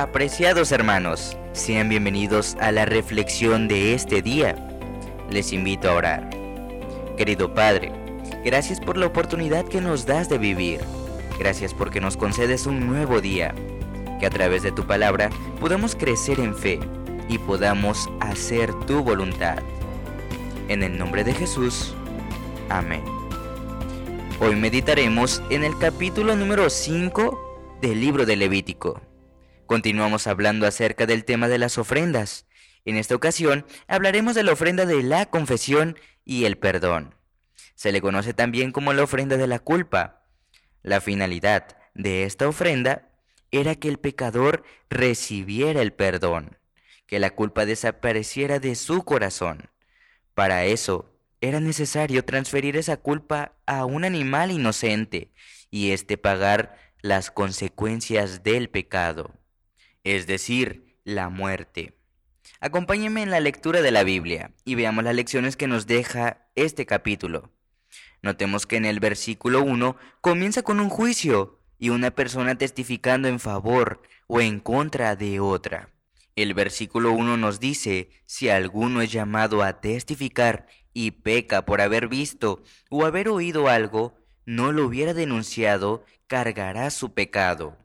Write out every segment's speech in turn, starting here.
Apreciados hermanos, sean bienvenidos a la reflexión de este día. Les invito a orar. Querido Padre, gracias por la oportunidad que nos das de vivir. Gracias porque nos concedes un nuevo día. Que a través de tu palabra podamos crecer en fe y podamos hacer tu voluntad. En el nombre de Jesús. Amén. Hoy meditaremos en el capítulo número 5 del libro de Levítico. Continuamos hablando acerca del tema de las ofrendas. En esta ocasión hablaremos de la ofrenda de la confesión y el perdón. Se le conoce también como la ofrenda de la culpa. La finalidad de esta ofrenda era que el pecador recibiera el perdón, que la culpa desapareciera de su corazón. Para eso era necesario transferir esa culpa a un animal inocente y éste pagar las consecuencias del pecado es decir, la muerte. Acompáñenme en la lectura de la Biblia y veamos las lecciones que nos deja este capítulo. Notemos que en el versículo 1 comienza con un juicio y una persona testificando en favor o en contra de otra. El versículo 1 nos dice, si alguno es llamado a testificar y peca por haber visto o haber oído algo, no lo hubiera denunciado, cargará su pecado.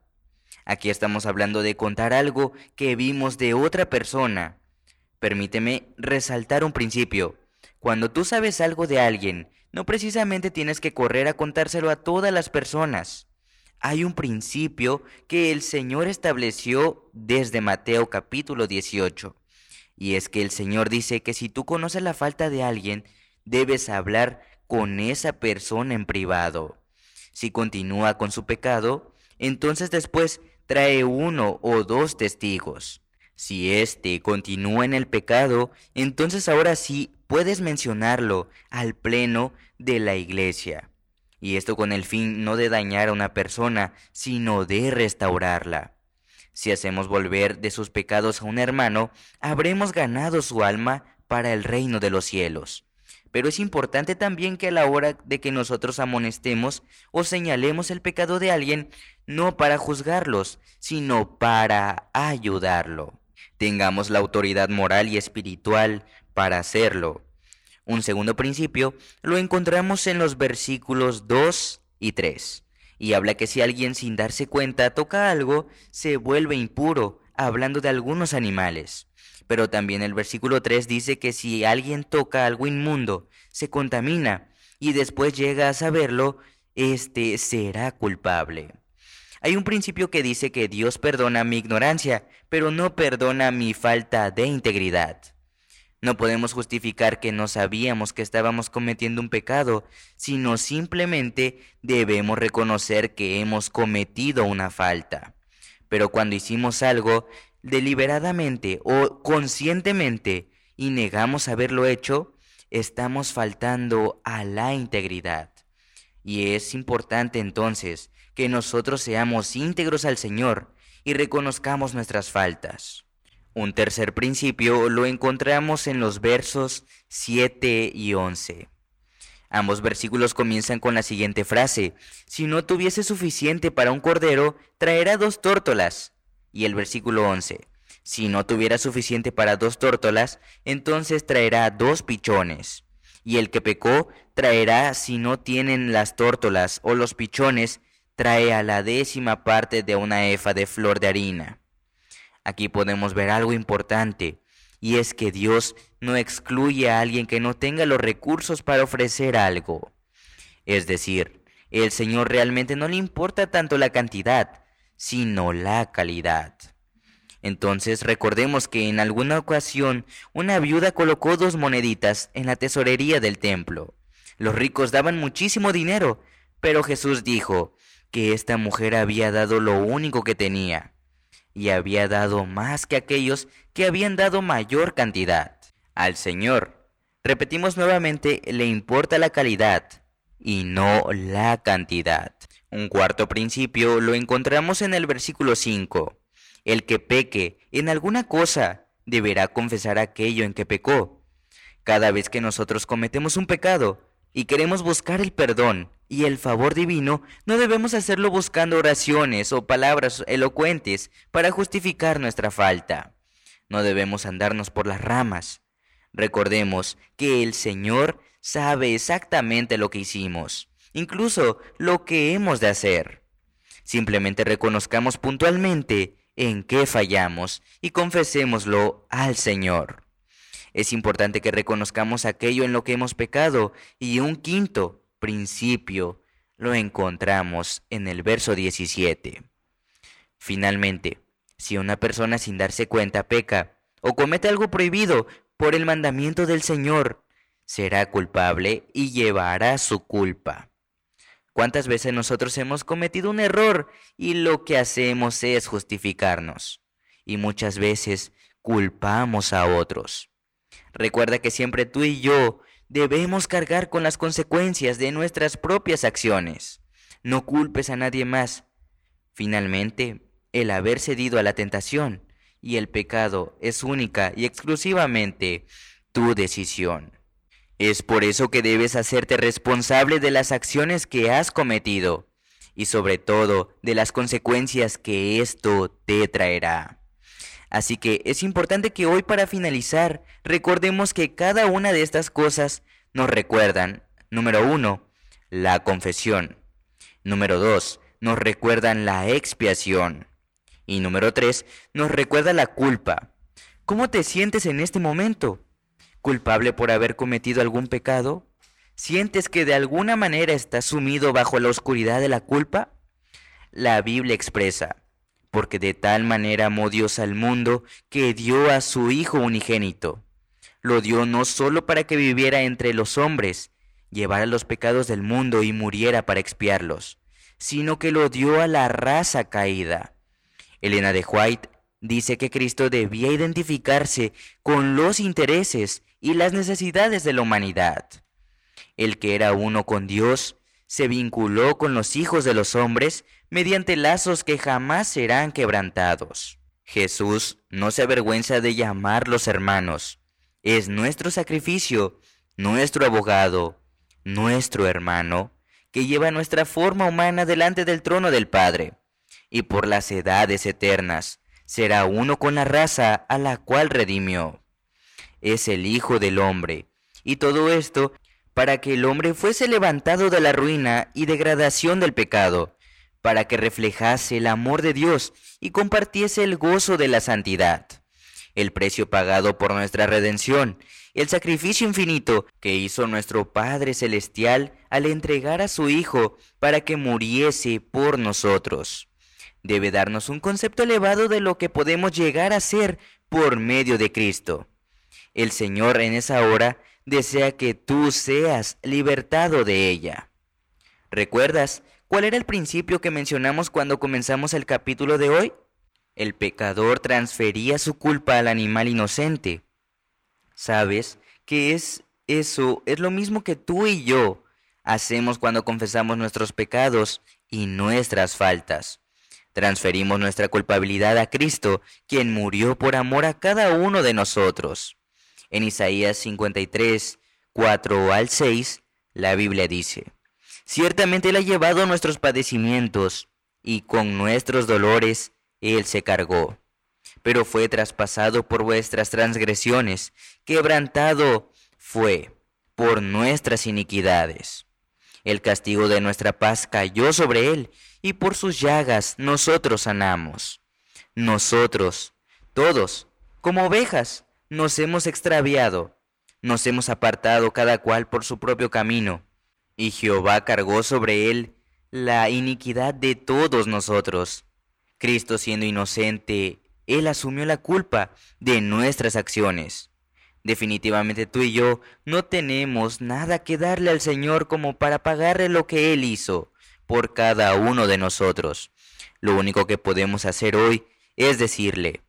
Aquí estamos hablando de contar algo que vimos de otra persona. Permíteme resaltar un principio. Cuando tú sabes algo de alguien, no precisamente tienes que correr a contárselo a todas las personas. Hay un principio que el Señor estableció desde Mateo capítulo 18. Y es que el Señor dice que si tú conoces la falta de alguien, debes hablar con esa persona en privado. Si continúa con su pecado, entonces después trae uno o dos testigos. Si éste continúa en el pecado, entonces ahora sí puedes mencionarlo al pleno de la iglesia. Y esto con el fin no de dañar a una persona, sino de restaurarla. Si hacemos volver de sus pecados a un hermano, habremos ganado su alma para el reino de los cielos. Pero es importante también que a la hora de que nosotros amonestemos o señalemos el pecado de alguien, no para juzgarlos, sino para ayudarlo. Tengamos la autoridad moral y espiritual para hacerlo. Un segundo principio lo encontramos en los versículos 2 y 3, y habla que si alguien sin darse cuenta toca algo, se vuelve impuro, hablando de algunos animales. Pero también el versículo 3 dice que si alguien toca algo inmundo, se contamina y después llega a saberlo, éste será culpable. Hay un principio que dice que Dios perdona mi ignorancia, pero no perdona mi falta de integridad. No podemos justificar que no sabíamos que estábamos cometiendo un pecado, sino simplemente debemos reconocer que hemos cometido una falta. Pero cuando hicimos algo, deliberadamente o conscientemente y negamos haberlo hecho, estamos faltando a la integridad. Y es importante entonces que nosotros seamos íntegros al Señor y reconozcamos nuestras faltas. Un tercer principio lo encontramos en los versos 7 y 11. Ambos versículos comienzan con la siguiente frase, si no tuviese suficiente para un cordero, traerá dos tórtolas y el versículo 11. Si no tuviera suficiente para dos tórtolas, entonces traerá dos pichones. Y el que pecó traerá, si no tienen las tórtolas o los pichones, trae a la décima parte de una efa de flor de harina. Aquí podemos ver algo importante, y es que Dios no excluye a alguien que no tenga los recursos para ofrecer algo. Es decir, el Señor realmente no le importa tanto la cantidad, sino la calidad. Entonces recordemos que en alguna ocasión una viuda colocó dos moneditas en la tesorería del templo. Los ricos daban muchísimo dinero, pero Jesús dijo que esta mujer había dado lo único que tenía, y había dado más que aquellos que habían dado mayor cantidad. Al Señor, repetimos nuevamente, le importa la calidad y no la cantidad. Un cuarto principio lo encontramos en el versículo 5. El que peque en alguna cosa deberá confesar aquello en que pecó. Cada vez que nosotros cometemos un pecado y queremos buscar el perdón, y el favor divino, no debemos hacerlo buscando oraciones o palabras elocuentes para justificar nuestra falta. No debemos andarnos por las ramas. Recordemos que el Señor sabe exactamente lo que hicimos, incluso lo que hemos de hacer. Simplemente reconozcamos puntualmente en qué fallamos y confesémoslo al Señor. Es importante que reconozcamos aquello en lo que hemos pecado y un quinto principio lo encontramos en el verso 17. Finalmente, si una persona sin darse cuenta peca o comete algo prohibido por el mandamiento del Señor, será culpable y llevará su culpa. ¿Cuántas veces nosotros hemos cometido un error y lo que hacemos es justificarnos? Y muchas veces culpamos a otros. Recuerda que siempre tú y yo debemos cargar con las consecuencias de nuestras propias acciones. No culpes a nadie más. Finalmente, el haber cedido a la tentación y el pecado es única y exclusivamente tu decisión. Es por eso que debes hacerte responsable de las acciones que has cometido y sobre todo de las consecuencias que esto te traerá. Así que es importante que hoy para finalizar recordemos que cada una de estas cosas nos recuerdan, número uno, la confesión. Número dos, nos recuerdan la expiación. Y número tres, nos recuerda la culpa. ¿Cómo te sientes en este momento? Culpable por haber cometido algún pecado? ¿Sientes que de alguna manera estás sumido bajo la oscuridad de la culpa? La Biblia expresa, porque de tal manera amó Dios al mundo que dio a su Hijo unigénito. Lo dio no solo para que viviera entre los hombres, llevara los pecados del mundo y muriera para expiarlos, sino que lo dio a la raza caída. Elena de White dice que Cristo debía identificarse con los intereses y las necesidades de la humanidad. El que era uno con Dios se vinculó con los hijos de los hombres mediante lazos que jamás serán quebrantados. Jesús no se avergüenza de llamarlos hermanos. Es nuestro sacrificio, nuestro abogado, nuestro hermano, que lleva nuestra forma humana delante del trono del Padre, y por las edades eternas será uno con la raza a la cual redimió es el Hijo del Hombre. Y todo esto para que el hombre fuese levantado de la ruina y degradación del pecado, para que reflejase el amor de Dios y compartiese el gozo de la santidad. El precio pagado por nuestra redención, el sacrificio infinito que hizo nuestro Padre Celestial al entregar a su Hijo para que muriese por nosotros. Debe darnos un concepto elevado de lo que podemos llegar a ser por medio de Cristo. El Señor en esa hora desea que tú seas libertado de ella. ¿Recuerdas cuál era el principio que mencionamos cuando comenzamos el capítulo de hoy? El pecador transfería su culpa al animal inocente. ¿Sabes que es eso? Es lo mismo que tú y yo hacemos cuando confesamos nuestros pecados y nuestras faltas. Transferimos nuestra culpabilidad a Cristo, quien murió por amor a cada uno de nosotros. En Isaías 53, 4 al 6, la Biblia dice, Ciertamente Él ha llevado nuestros padecimientos, y con nuestros dolores Él se cargó. Pero fue traspasado por vuestras transgresiones, quebrantado fue por nuestras iniquidades. El castigo de nuestra paz cayó sobre Él, y por sus llagas nosotros sanamos. Nosotros, todos, como ovejas, nos hemos extraviado, nos hemos apartado cada cual por su propio camino, y Jehová cargó sobre él la iniquidad de todos nosotros. Cristo siendo inocente, Él asumió la culpa de nuestras acciones. Definitivamente tú y yo no tenemos nada que darle al Señor como para pagarle lo que Él hizo por cada uno de nosotros. Lo único que podemos hacer hoy es decirle,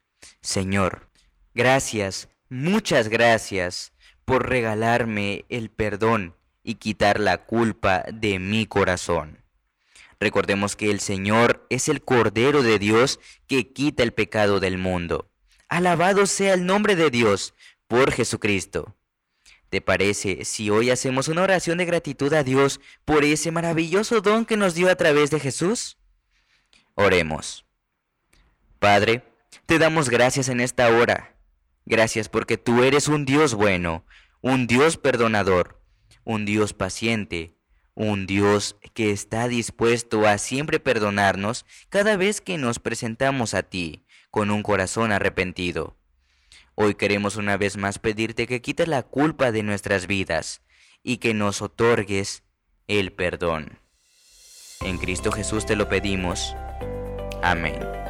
Señor, Gracias, muchas gracias por regalarme el perdón y quitar la culpa de mi corazón. Recordemos que el Señor es el Cordero de Dios que quita el pecado del mundo. Alabado sea el nombre de Dios por Jesucristo. ¿Te parece si hoy hacemos una oración de gratitud a Dios por ese maravilloso don que nos dio a través de Jesús? Oremos. Padre, te damos gracias en esta hora. Gracias porque tú eres un Dios bueno, un Dios perdonador, un Dios paciente, un Dios que está dispuesto a siempre perdonarnos cada vez que nos presentamos a ti con un corazón arrepentido. Hoy queremos una vez más pedirte que quites la culpa de nuestras vidas y que nos otorgues el perdón. En Cristo Jesús te lo pedimos. Amén.